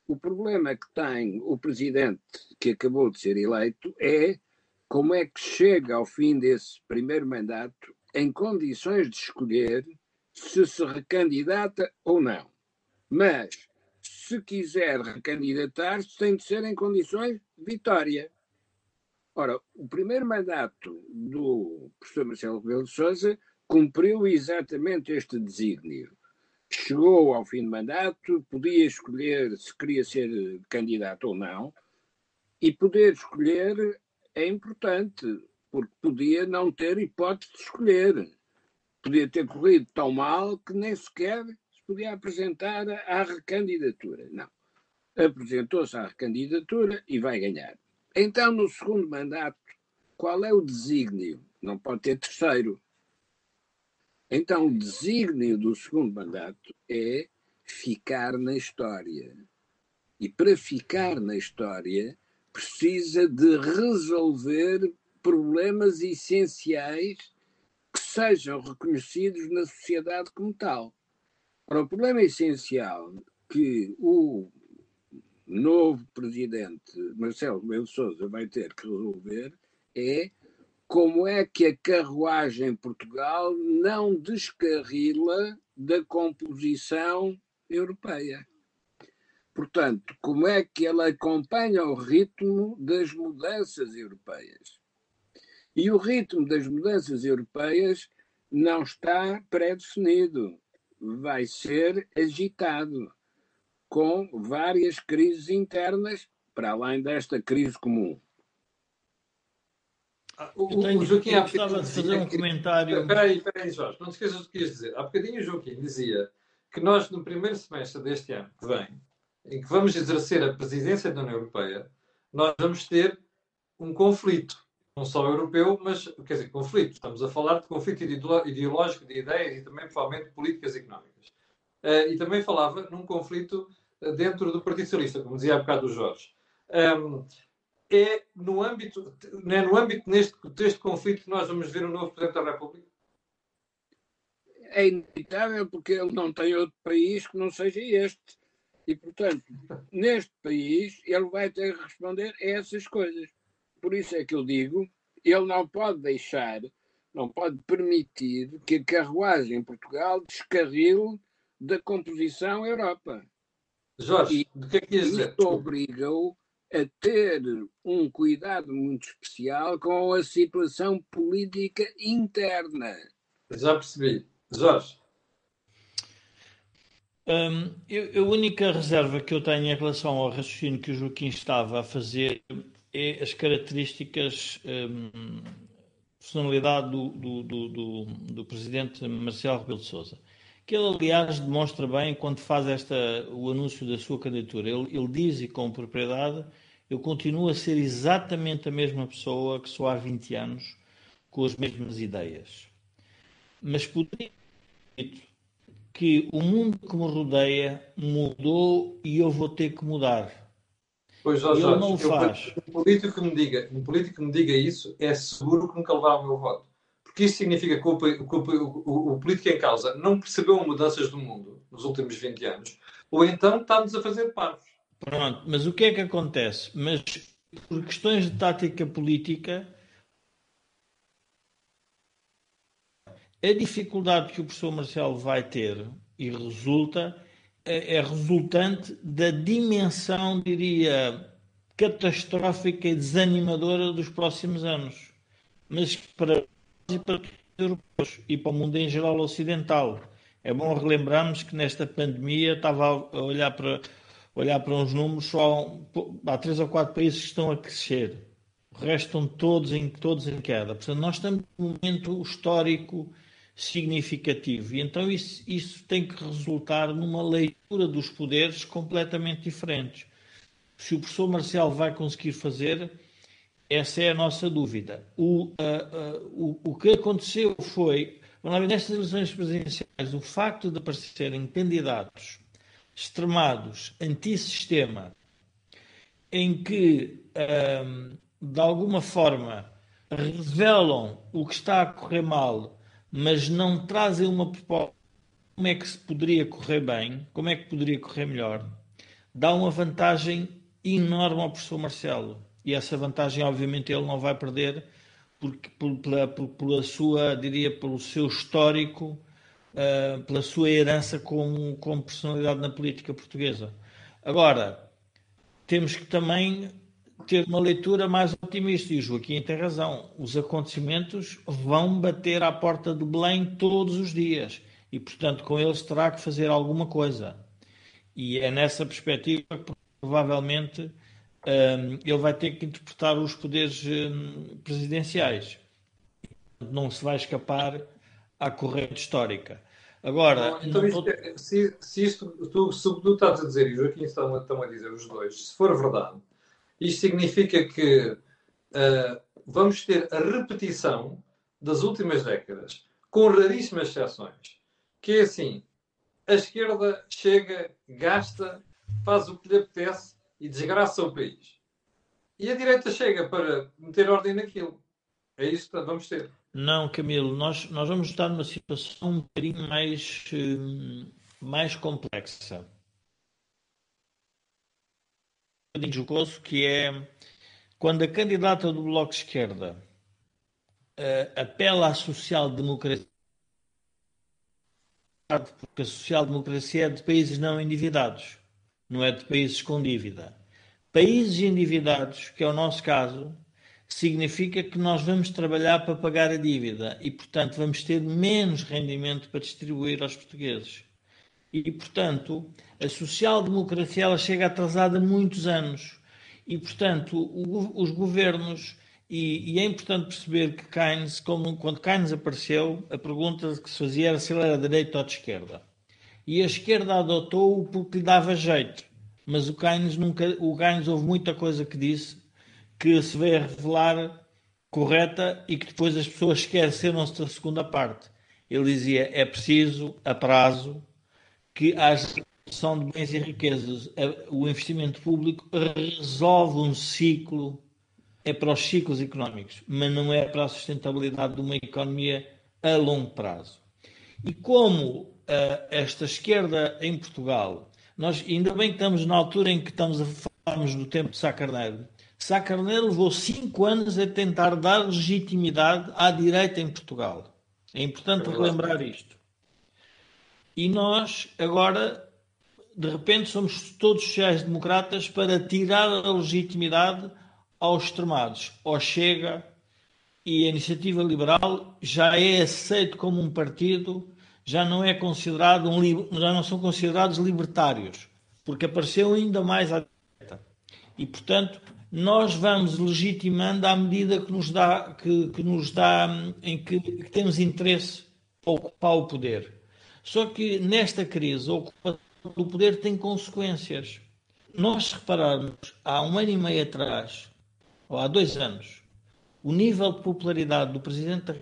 o problema que tem o presidente que acabou de ser eleito é como é que chega ao fim desse primeiro mandato em condições de escolher se se recandidata ou não. Mas, se quiser recandidatar-se, tem de ser em condições de vitória. Ora, o primeiro mandato do professor Marcelo Rebelo de Sousa cumpriu exatamente este desígnio. Chegou ao fim do mandato, podia escolher se queria ser candidato ou não, e poder escolher é importante, porque podia não ter hipótese de escolher. Podia ter corrido tão mal que nem sequer se podia apresentar à recandidatura. Não. Apresentou-se à recandidatura e vai ganhar. Então, no segundo mandato, qual é o desígnio? Não pode ter terceiro. Então, o desígnio do segundo mandato é ficar na história. E para ficar na história, precisa de resolver problemas essenciais sejam reconhecidos na sociedade como tal. O problema essencial que o novo presidente Marcelo Rebelo Sousa vai ter que resolver é como é que a carruagem em Portugal não descarrila da composição europeia. Portanto, como é que ela acompanha o ritmo das mudanças europeias? E o ritmo das mudanças europeias não está pré-definido, vai ser agitado com várias crises internas, para além desta crise comum. Ah, o, eu, tenho, o Joaquim eu gostava de fazer um comentário. Espera aí, espera aí, Jorge, não te esqueças do que ias dizer. Há bocadinho o Joaquim dizia que nós, no primeiro semestre deste ano que vem, em que vamos exercer a presidência da União Europeia, nós vamos ter um conflito, não só europeu, mas, quer dizer, conflito. Estamos a falar de conflito ideológico, de ideias e também, provavelmente, políticas económicas. Uh, e também falava num conflito eh, dentro do Partido Socialista, como dizia há bocado o Jorge. Um, é no âmbito, não é no âmbito neste, deste conflito que nós vamos ver o novo Presidente da República? É inevitável porque ele não tem outro país que não seja este. E, portanto, neste país, ele vai ter que responder a essas coisas. Por isso é que eu digo, ele não pode deixar, não pode permitir que a carruagem em Portugal descarrile da composição Europa. Jorge, e, do que é que dizer? Isto obriga-o a ter um cuidado muito especial com a situação política interna. Já percebi. Jorge. Hum, eu, a única reserva que eu tenho em relação ao raciocínio que o Joaquim estava a fazer é as características, hum, personalidade do, do, do, do, presidente Marcelo Rebelo de Sousa que ele, aliás, demonstra bem quando faz esta, o anúncio da sua candidatura. Ele, ele diz, e com propriedade, eu continuo a ser exatamente a mesma pessoa que sou há 20 anos, com as mesmas ideias. Mas poderia que o mundo que me rodeia mudou e eu vou ter que mudar. Pois, Jorge, não o faz. Um político, que me diga, um político que me diga isso é seguro que nunca levará o meu voto que isso significa que o, o, o, o, político em causa não percebeu mudanças do mundo nos últimos 20 anos, ou então está-nos a fazer parvos. Pronto, mas o que é que acontece? Mas por questões de tática política, a dificuldade que o professor Marcelo vai ter e resulta é, é resultante da dimensão, diria, catastrófica e desanimadora dos próximos anos. Mas para e para os europeus e para o mundo em geral ocidental. É bom relembrarmos que nesta pandemia estava a olhar para, olhar para uns números, só há três ou quatro países que estão a crescer. O resto estão todos em, todos em queda. Portanto, nós estamos num momento histórico significativo. E então isso, isso tem que resultar numa leitura dos poderes completamente diferentes. Se o professor Marcial vai conseguir fazer, essa é a nossa dúvida. O, uh, uh, o, o que aconteceu foi, nestas eleições presidenciais, o facto de aparecerem candidatos extremados, antissistema, em que, uh, de alguma forma, revelam o que está a correr mal, mas não trazem uma proposta. Como é que se poderia correr bem, como é que poderia correr melhor, dá uma vantagem enorme ao professor Marcelo. E essa vantagem, obviamente, ele não vai perder porque, pela, pela sua, diria, pelo seu histórico, uh, pela sua herança como, como personalidade na política portuguesa. Agora, temos que também ter uma leitura mais otimista, e o Joaquim tem razão. Os acontecimentos vão bater à porta do Belém todos os dias, e, portanto, com eles terá que fazer alguma coisa. E é nessa perspectiva que provavelmente ele vai ter que interpretar os poderes presidenciais. Não se vai escapar à corrente histórica. Agora, então, isto, é, se, se, isto, tu, se tu estás a dizer, e o Joaquim estão, estão a dizer os dois, se for verdade, isto significa que uh, vamos ter a repetição das últimas décadas, com raríssimas exceções, que é assim, a esquerda chega, gasta, faz o que lhe apetece e desgraça o país. E a direita chega para meter ordem naquilo. É isso que vamos ter. Não, Camilo, nós, nós vamos estar numa situação um bocadinho mais, hum, mais complexa. Um bocadinho jocoso, que é quando a candidata do Bloco de Esquerda uh, apela à social-democracia, porque a social-democracia é de países não endividados não é de países com dívida. Países endividados, que é o nosso caso, significa que nós vamos trabalhar para pagar a dívida e, portanto, vamos ter menos rendimento para distribuir aos portugueses. E, portanto, a social-democracia ela chega atrasada muitos anos. E, portanto, o, os governos. E, e, é importante perceber que Keynes, como, quando Keynes apareceu, a pergunta que se fazia era se ele era de direita ou de esquerda. E a esquerda adotou-o porque lhe dava jeito. Mas o Keynes nunca. O Keynes houve muita coisa que disse que se veio a revelar correta e que depois as pessoas esqueceram-se da segunda parte. Ele dizia é preciso, a prazo, que haja gestão de bens e riquezas. O investimento público resolve um ciclo, é para os ciclos económicos, mas não é para a sustentabilidade de uma economia a longo prazo. E como uh, esta esquerda em Portugal, nós ainda bem que estamos na altura em que estamos a falarmos do tempo de Sá Carneiro, Sá Carneiro levou cinco anos a tentar dar legitimidade à direita em Portugal. É importante é relembrar isto. E nós, agora, de repente, somos todos sociais-democratas para tirar a legitimidade aos extremados. Ou Chega e a Iniciativa Liberal já é aceito como um partido, já não é considerado um, já não são considerados libertários, porque apareceu ainda mais à direita. E, portanto, nós vamos legitimando à medida que nos dá, que, que nos dá em que, que, temos interesse ocupar o poder. Só que nesta crise, a ocupação do poder tem consequências. Nós, repararmos, há um ano e meio atrás, ou há dois anos, o nível de popularidade do Presidente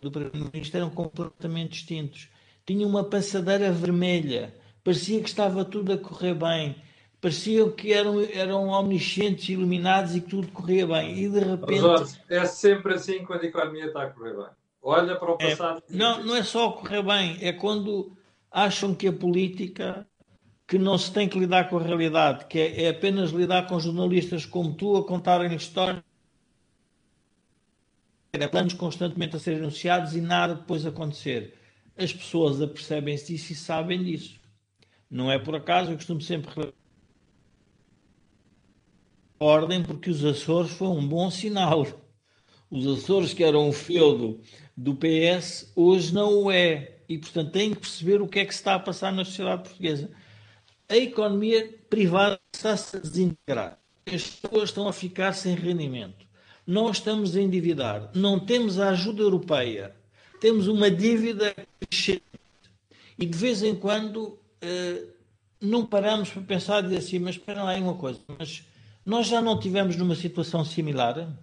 do Primeiro-Ministro eram completamente distintos. Tinha uma passadeira vermelha, parecia que estava tudo a correr bem pareciam que eram, eram omniscientes, iluminados e que tudo corria bem. E de repente. Jorge, é sempre assim quando a economia está a correr bem. Olha para o é, passado. É, não, não é só correr bem, é quando acham que a política que não se tem que lidar com a realidade, que é, é apenas lidar com jornalistas como tu a contarem histórias, é planos constantemente a serem anunciados e nada depois acontecer. As pessoas apercebem-se disso e sabem disso. Não é por acaso, eu costumo sempre ordem porque os Açores foi um bom sinal. Os Açores, que eram o feudo do PS, hoje não o é. E, portanto, tem que perceber o que é que está a passar na sociedade portuguesa. A economia privada está-se a desintegrar. As pessoas estão a ficar sem rendimento. Nós estamos a endividar. Não temos a ajuda europeia. Temos uma dívida crescente. E, de vez em quando, eh, não paramos para pensar e dizer assim, mas espera lá, uma coisa, mas nós já não tivemos numa situação similar?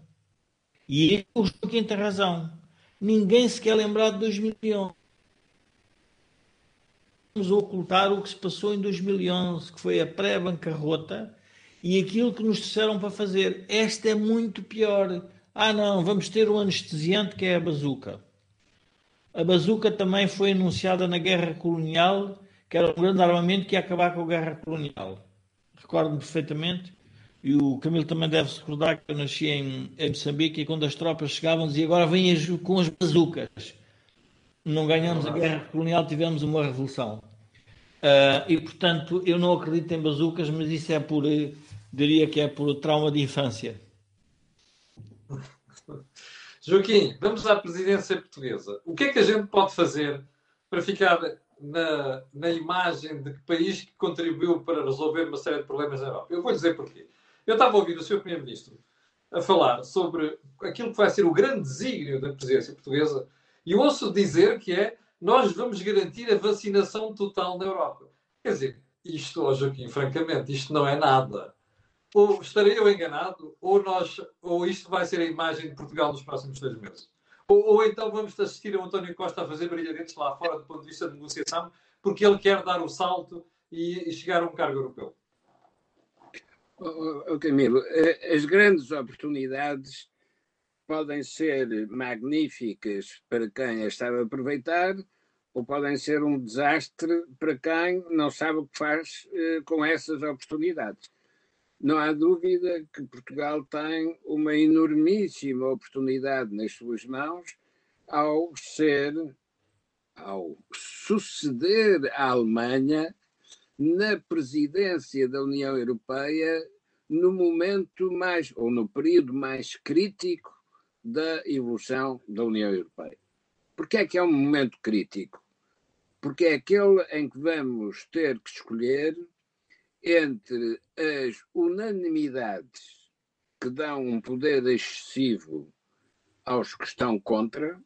E o Joaquim tem razão. Ninguém se quer lembrar de 2011. Vamos ocultar o que se passou em 2011, que foi a pré-bancarrota, e aquilo que nos disseram para fazer. Esta é muito pior. Ah, não, vamos ter um anestesiante que é a bazuca. A bazuca também foi anunciada na guerra colonial, que era um grande armamento que ia acabar com a guerra colonial. Recordo-me perfeitamente e o Camilo também deve recordar que eu nasci em, em Moçambique e quando as tropas chegavam dizia agora vêm com as bazucas. Não ganhamos a guerra colonial, tivemos uma revolução. Uh, e portanto eu não acredito em bazucas, mas isso é por, diria que é por trauma de infância. Joaquim, vamos à presidência portuguesa. O que é que a gente pode fazer para ficar na, na imagem de que país que contribuiu para resolver uma série de problemas na Europa? Eu vou dizer porquê. Eu estava a ouvir o Sr. Primeiro-Ministro a falar sobre aquilo que vai ser o grande desígnio da presidência portuguesa e ouço dizer que é nós vamos garantir a vacinação total na Europa. Quer dizer, isto, oh Joaquim, francamente, isto não é nada. Ou estarei eu enganado, ou, nós, ou isto vai ser a imagem de Portugal nos próximos três meses. Ou, ou então vamos assistir a António Costa a fazer brilhantes lá fora do ponto de vista de negociação, porque ele quer dar o salto e, e chegar a um cargo europeu. Oh, Camilo, eh, as grandes oportunidades podem ser magníficas para quem as sabe aproveitar ou podem ser um desastre para quem não sabe o que faz eh, com essas oportunidades. Não há dúvida que Portugal tem uma enormíssima oportunidade nas suas mãos ao ser, ao suceder à Alemanha na presidência da União Europeia no momento mais, ou no período mais crítico da evolução da União Europeia. Porquê é que é um momento crítico? porque é aquele em que vamos ter que escolher entre as unanimidades que dão um poder excessivo aos que estão contra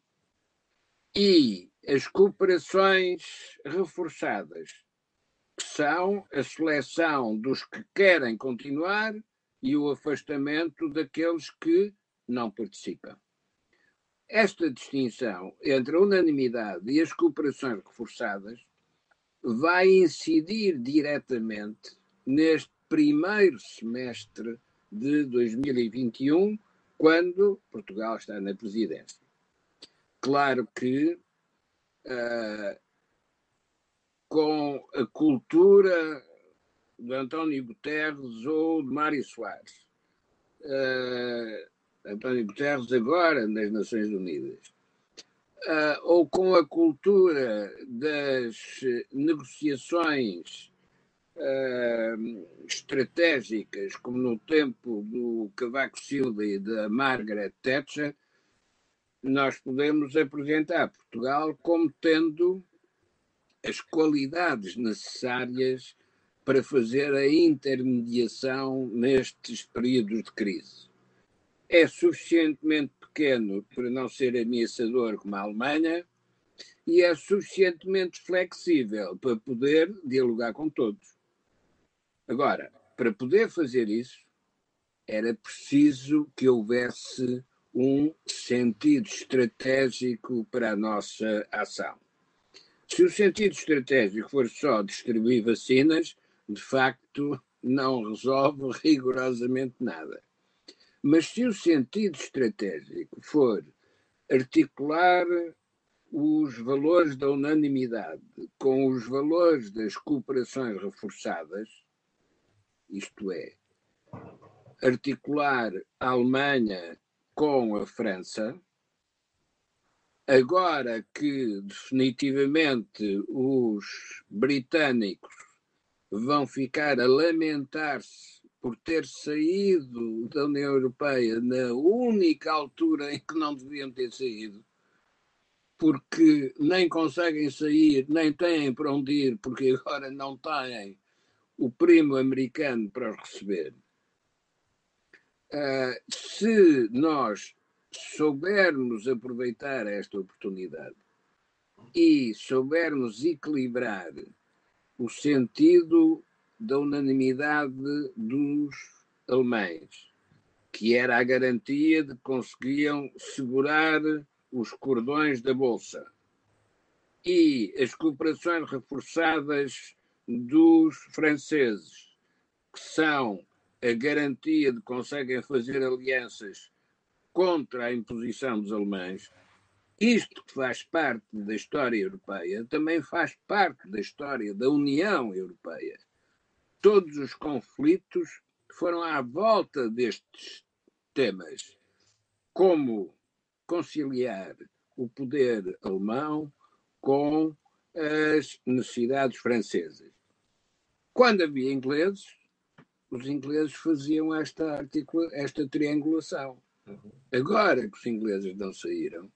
e as cooperações reforçadas, são a seleção dos que querem continuar e o afastamento daqueles que não participam. Esta distinção entre a unanimidade e as cooperações reforçadas vai incidir diretamente neste primeiro semestre de 2021, quando Portugal está na presidência. Claro que uh, com a cultura de António Guterres ou de Mário Soares. Uh, António Guterres agora nas Nações Unidas. Uh, ou com a cultura das negociações uh, estratégicas, como no tempo do Cavaco Silva e da Margaret Thatcher, nós podemos apresentar Portugal como tendo as qualidades necessárias para fazer a intermediação nestes períodos de crise. É suficientemente pequeno para não ser ameaçador como a Alemanha e é suficientemente flexível para poder dialogar com todos. Agora, para poder fazer isso, era preciso que houvesse um sentido estratégico para a nossa ação. Se o sentido estratégico for só distribuir vacinas, de facto não resolve rigorosamente nada. Mas se o sentido estratégico for articular os valores da unanimidade com os valores das cooperações reforçadas, isto é, articular a Alemanha com a França, agora que definitivamente os britânicos vão ficar a lamentar-se por ter saído da União Europeia na única altura em que não deviam ter saído, porque nem conseguem sair, nem têm para onde ir, porque agora não têm o primo americano para receber. Uh, se nós soubermos aproveitar esta oportunidade e soubermos equilibrar o sentido da unanimidade dos alemães, que era a garantia de que conseguiam segurar os cordões da Bolsa, e as cooperações reforçadas dos franceses, que são a garantia de que conseguem fazer alianças contra a imposição dos alemães, isto que faz parte da história europeia também faz parte da história da União Europeia. Todos os conflitos foram à volta destes temas. Como conciliar o poder alemão com as necessidades francesas. Quando havia ingleses, os ingleses faziam esta, esta triangulação. Agora que os ingleses não saíram,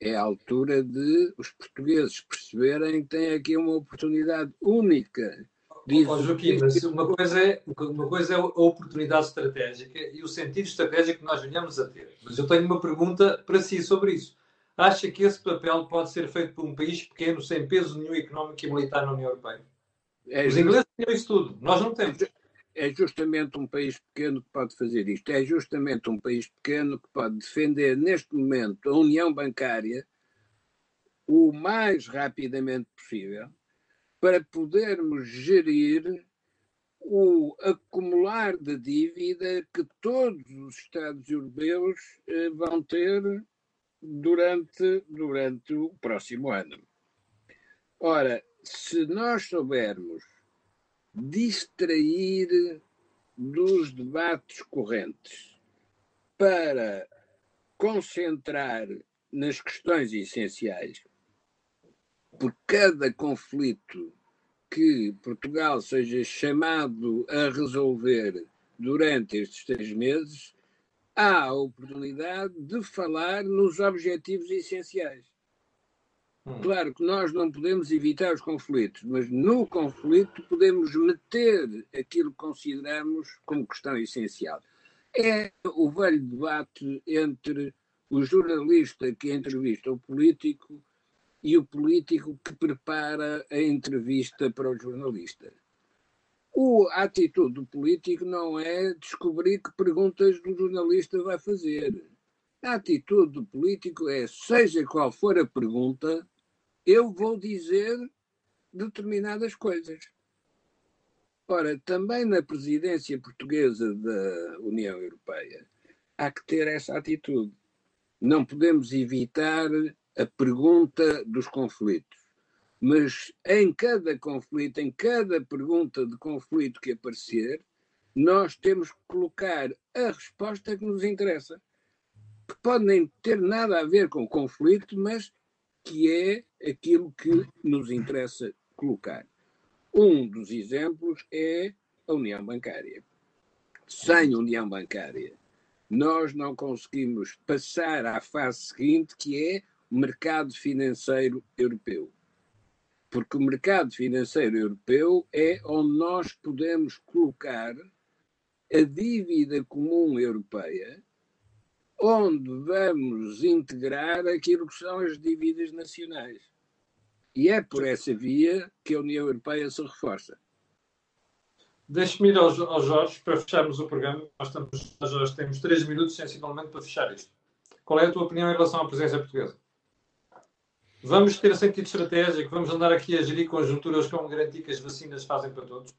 é a altura de os portugueses perceberem que têm aqui uma oportunidade única. De oh, Joaquim, mas uma coisa, é, uma coisa é a oportunidade estratégica e o sentido estratégico que nós venhamos a ter. Mas eu tenho uma pergunta para si sobre isso. Acha que esse papel pode ser feito por um país pequeno, sem peso nenhum económico e militar na União Europeia? É, Os ingleses têm isso tudo, nós não temos é justamente um país pequeno que pode fazer isto. É justamente um país pequeno que pode defender, neste momento, a união bancária o mais rapidamente possível para podermos gerir o acumular de dívida que todos os Estados europeus eh, vão ter durante, durante o próximo ano. Ora, se nós soubermos distrair dos debates correntes para concentrar nas questões essenciais, por cada conflito que Portugal seja chamado a resolver durante estes três meses, há a oportunidade de falar nos objetivos essenciais. Hum. Claro que nós não podemos evitar os conflitos, mas no conflito podemos meter aquilo que consideramos como questão essencial. É o velho debate entre o jornalista que entrevista o político e o político que prepara a entrevista para o jornalista. O, a atitude do político não é descobrir que perguntas o jornalista vai fazer. A atitude do político é, seja qual for a pergunta, eu vou dizer determinadas coisas. Ora, também na presidência portuguesa da União Europeia há que ter essa atitude. Não podemos evitar a pergunta dos conflitos. Mas em cada conflito, em cada pergunta de conflito que aparecer, nós temos que colocar a resposta que nos interessa. Que pode nem ter nada a ver com conflito, mas que é aquilo que nos interessa colocar. Um dos exemplos é a União Bancária. Sem União Bancária, nós não conseguimos passar à fase seguinte, que é o mercado financeiro europeu. Porque o mercado financeiro europeu é onde nós podemos colocar a dívida comum europeia, onde vamos integrar aquilo que são as dívidas nacionais. E é por essa via que a União Europeia se reforça. Deixe-me ir ao, ao Jorge para fecharmos o programa. Nós estamos, Jorge, temos três minutos sensivelmente para fechar isto. Qual é a tua opinião em relação à presença portuguesa? Vamos ter sentido estratégico? Vamos andar aqui a gerir conjunturas como garantir que as vacinas fazem para todos?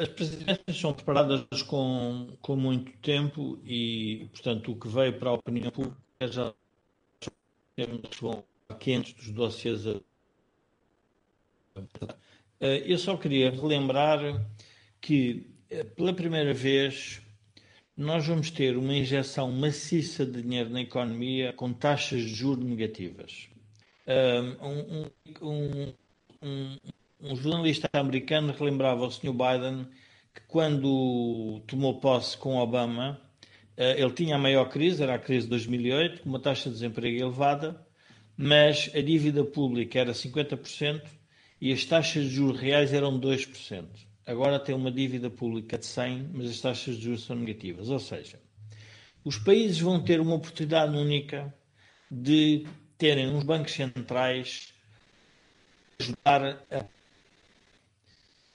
As presidências são preparadas com, com muito tempo e, portanto, o que veio para a opinião pública já temos quentes dos dossiês. Eu só queria relembrar que, pela primeira vez, nós vamos ter uma injeção maciça de dinheiro na economia com taxas de juros negativas um, um, um, um, jornalista americano relembrava ao Sr. Biden que quando tomou posse com Obama, uh, ele tinha a maior crise, era a crise de 2008, com uma taxa de desemprego elevada, mas a dívida pública era 50% e as taxas de juros reais eram 2%. Agora tem uma dívida pública de 100, mas as taxas de juros são negativas. Ou seja, os países vão ter uma oportunidade única de terem uns bancos centrais ajudar a.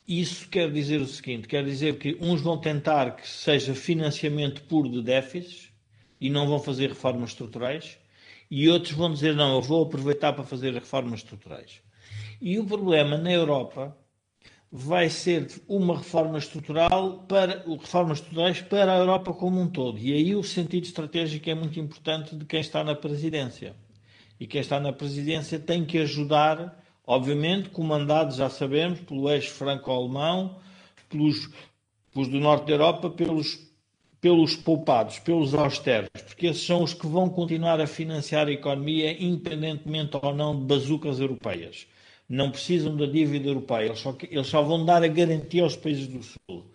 Isso quer dizer o seguinte: quer dizer que uns vão tentar que seja financiamento puro de déficits e não vão fazer reformas estruturais, e outros vão dizer não, eu vou aproveitar para fazer reformas estruturais. E o problema na Europa vai ser uma reforma estrutural para reformas estruturais para a Europa como um todo. E aí o sentido estratégico é muito importante de quem está na presidência e quem está na presidência tem que ajudar, obviamente, comandado, já sabemos, pelo eixo franco-alemão, pelos, pelos do norte da Europa, pelos, pelos poupados, pelos austeros, porque esses são os que vão continuar a financiar a economia, independentemente ou não de bazucas europeias. Não precisam da dívida europeia, eles só, eles só vão dar a garantia aos países do Sul.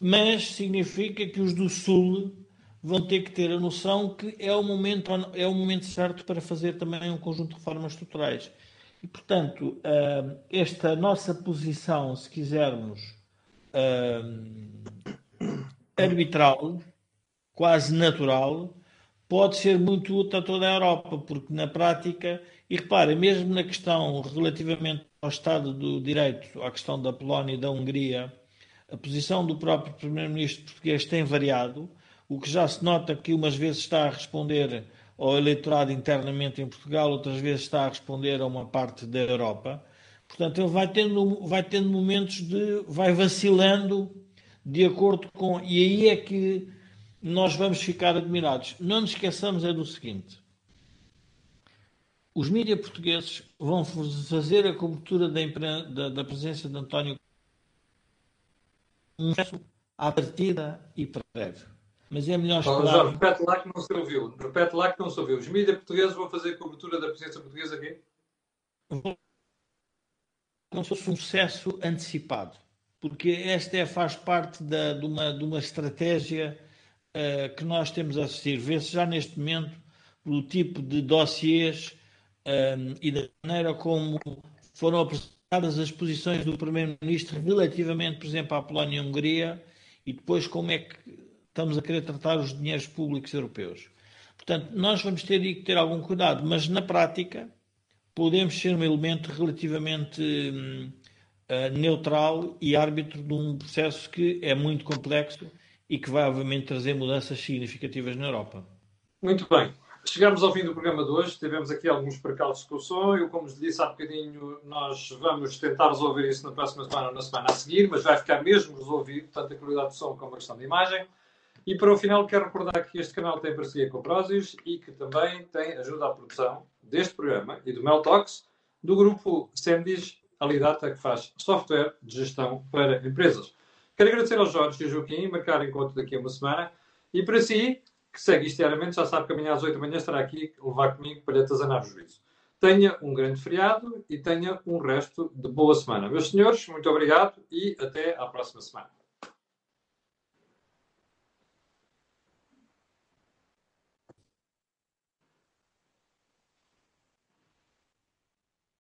Mas significa que os do Sul vão ter que ter a noção que é o momento, é o momento certo para fazer também um conjunto de reformas estruturais. E, portanto, esta nossa posição, se quisermos, arbitral, quase natural, pode ser muito útil a toda a Europa, porque na prática, e reparem, mesmo na questão relativamente ao Estado do Direito, à questão da Polónia e da Hungria, a posição do próprio Primeiro-Ministro português tem variado, o que já se nota que umas vezes está a responder ao eleitorado internamente em Portugal, outras vezes está a responder a uma parte da Europa. Portanto, ele vai tendo, vai tendo momentos de. vai vacilando de acordo com. E aí é que nós vamos ficar admirados. Não nos esqueçamos é do seguinte: os mídias portugueses vão fazer a cobertura da, da, da presença de António à partida e prévio. Mas é melhor esperar. Jorge, repete lá que não se ouviu. Repete lá que não se ouviu. Os mídias portugueses vão fazer cobertura da presença portuguesa aqui? Como se fosse um sucesso antecipado. Porque esta é, faz parte da, de, uma, de uma estratégia uh, que nós temos a assistir. Vê-se já neste momento pelo tipo de dossiês um, e da maneira como foram apresentadas as posições do Primeiro-Ministro relativamente, por exemplo, à Polónia e Hungria, e depois como é que estamos a querer tratar os dinheiros públicos europeus. Portanto, nós vamos ter que ter algum cuidado, mas na prática podemos ser um elemento relativamente uh, neutral e árbitro de um processo que é muito complexo e que vai, obviamente, trazer mudanças significativas na Europa. Muito bem. Chegamos ao fim do programa de hoje. Tivemos aqui alguns percalços com o som. Eu, como lhe disse há bocadinho, nós vamos tentar resolver isso na próxima semana ou na semana a seguir, mas vai ficar mesmo resolvido, tanto a qualidade do som como a questão da imagem. E para o final, quero recordar que este canal tem parceria com o Prozis e que também tem ajuda à produção deste programa e do Meltox, do grupo Sendis Alidata, que faz software de gestão para empresas. Quero agradecer aos Jorge e Joaquim, marcar encontro daqui a uma semana. E para si, que segue isto diariamente, já sabe que amanhã às 8 da manhã estará aqui a levar comigo para lhe atazanar o juízo. Tenha um grande feriado e tenha um resto de boa semana. Meus senhores, muito obrigado e até à próxima semana.